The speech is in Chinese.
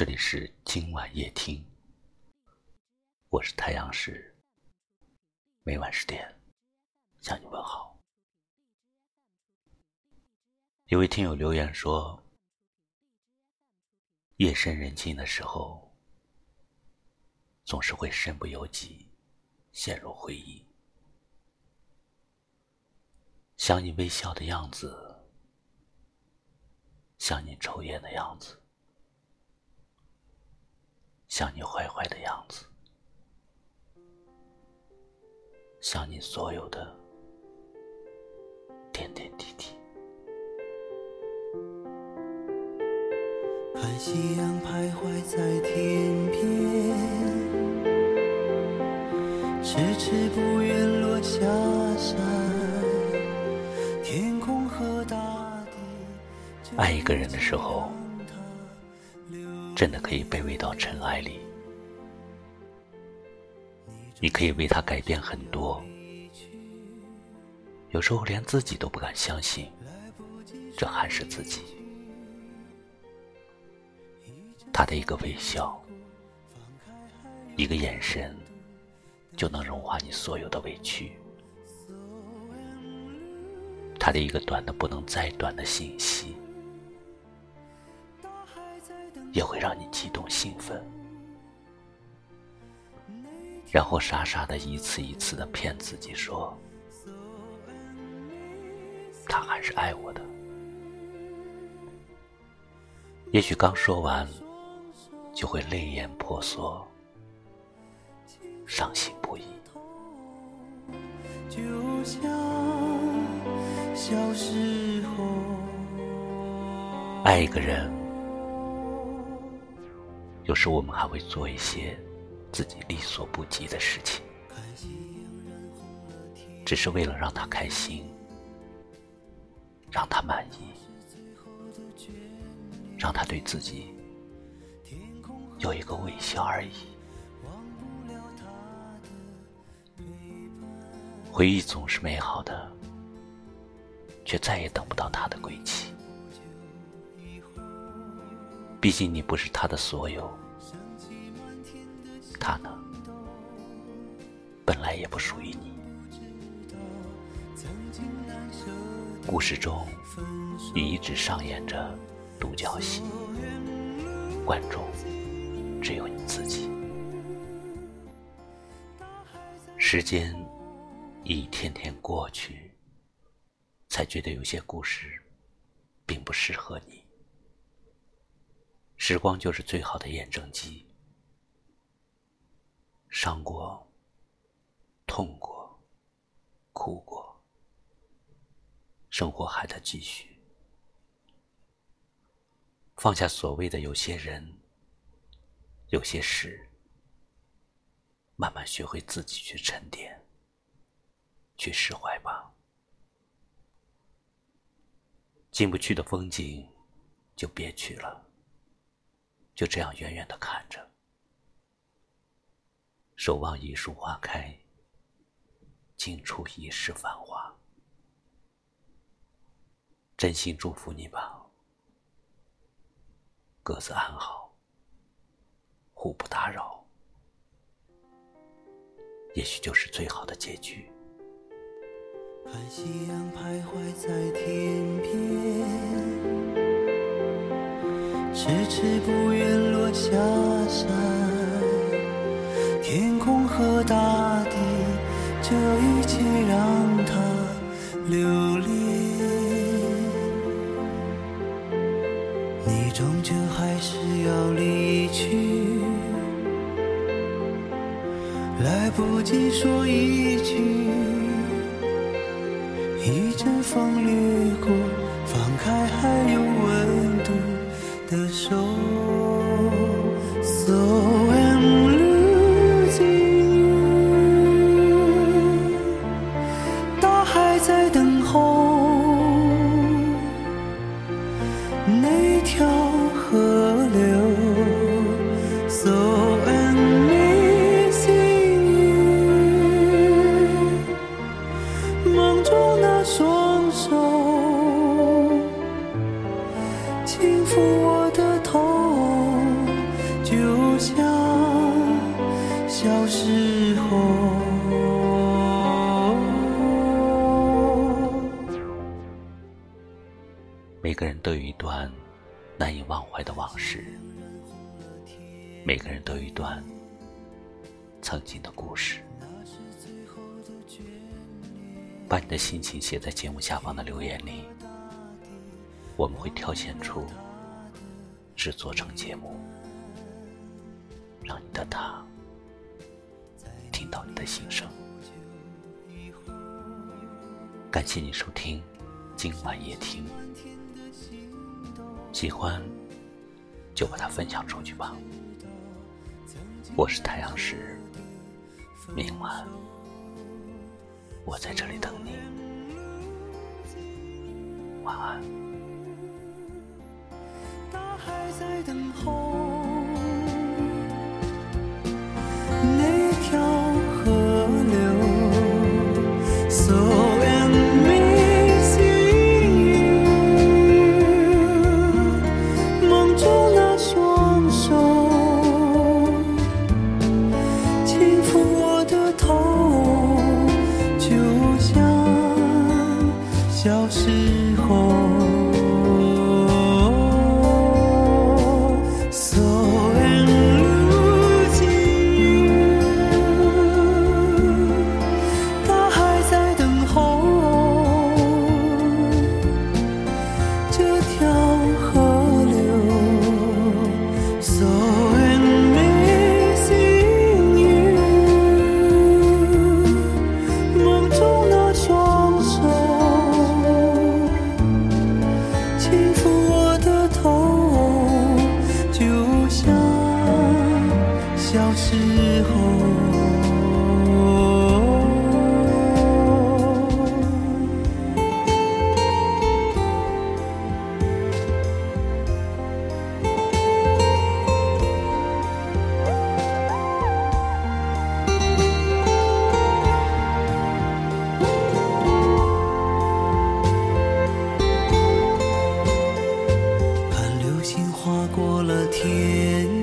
这里是今晚夜听，我是太阳石，每晚十点向你问好。有位听友留言说，夜深人静的时候，总是会身不由己，陷入回忆，想你微笑的样子，想你抽烟的样子。想你坏坏的样子，像你所有的点点滴滴。看夕阳徘徊在天边，迟迟不愿落下山。天空和大地。爱一个人的时候。真的可以卑微到尘埃里，你可以为他改变很多，有时候连自己都不敢相信，这还是自己。他的一个微笑，一个眼神，就能融化你所有的委屈。他的一个短的不能再短的信息。也会让你激动兴奋，然后傻傻的一次一次的骗自己说，他还是爱我的。也许刚说完，就会泪眼婆娑，伤心不已。就像小时候，爱一个人。有时我们还会做一些自己力所不及的事情，只是为了让他开心，让他满意，让他对自己有一个微笑而已。回忆总是美好的，却再也等不到他的归期。毕竟你不是他的所有，他呢，本来也不属于你。故事中，你一直上演着独角戏，观众只有你自己。时间一天天过去，才觉得有些故事并不适合你。时光就是最好的验证机，伤过，痛过，哭过，生活还在继续。放下所谓的有些人，有些事，慢慢学会自己去沉淀，去释怀吧。进不去的风景，就别去了。就这样远远的看着，守望一树花开，静处一世繁华。真心祝福你吧，各自安好，互不打扰，也许就是最好的结局。看夕阳徘徊在天边。迟迟不愿落下山，天空和大地，这一切让它留恋。你终究还是要离去，来不及说一句，一阵风掠过，放开还有温。的手，所谓。人都有一段难以忘怀的往事，每个人都有一段曾经的故事。把你的心情写在节目下方的留言里，我们会挑选出，制作成节目，让你的他听到你的心声。感谢你收听今晚夜听，喜欢就把它分享出去吧。我是太阳石，明晚我在这里等你，晚安。大海在等候 So amazing you，梦中那双手轻抚我的头，就像小时候。天。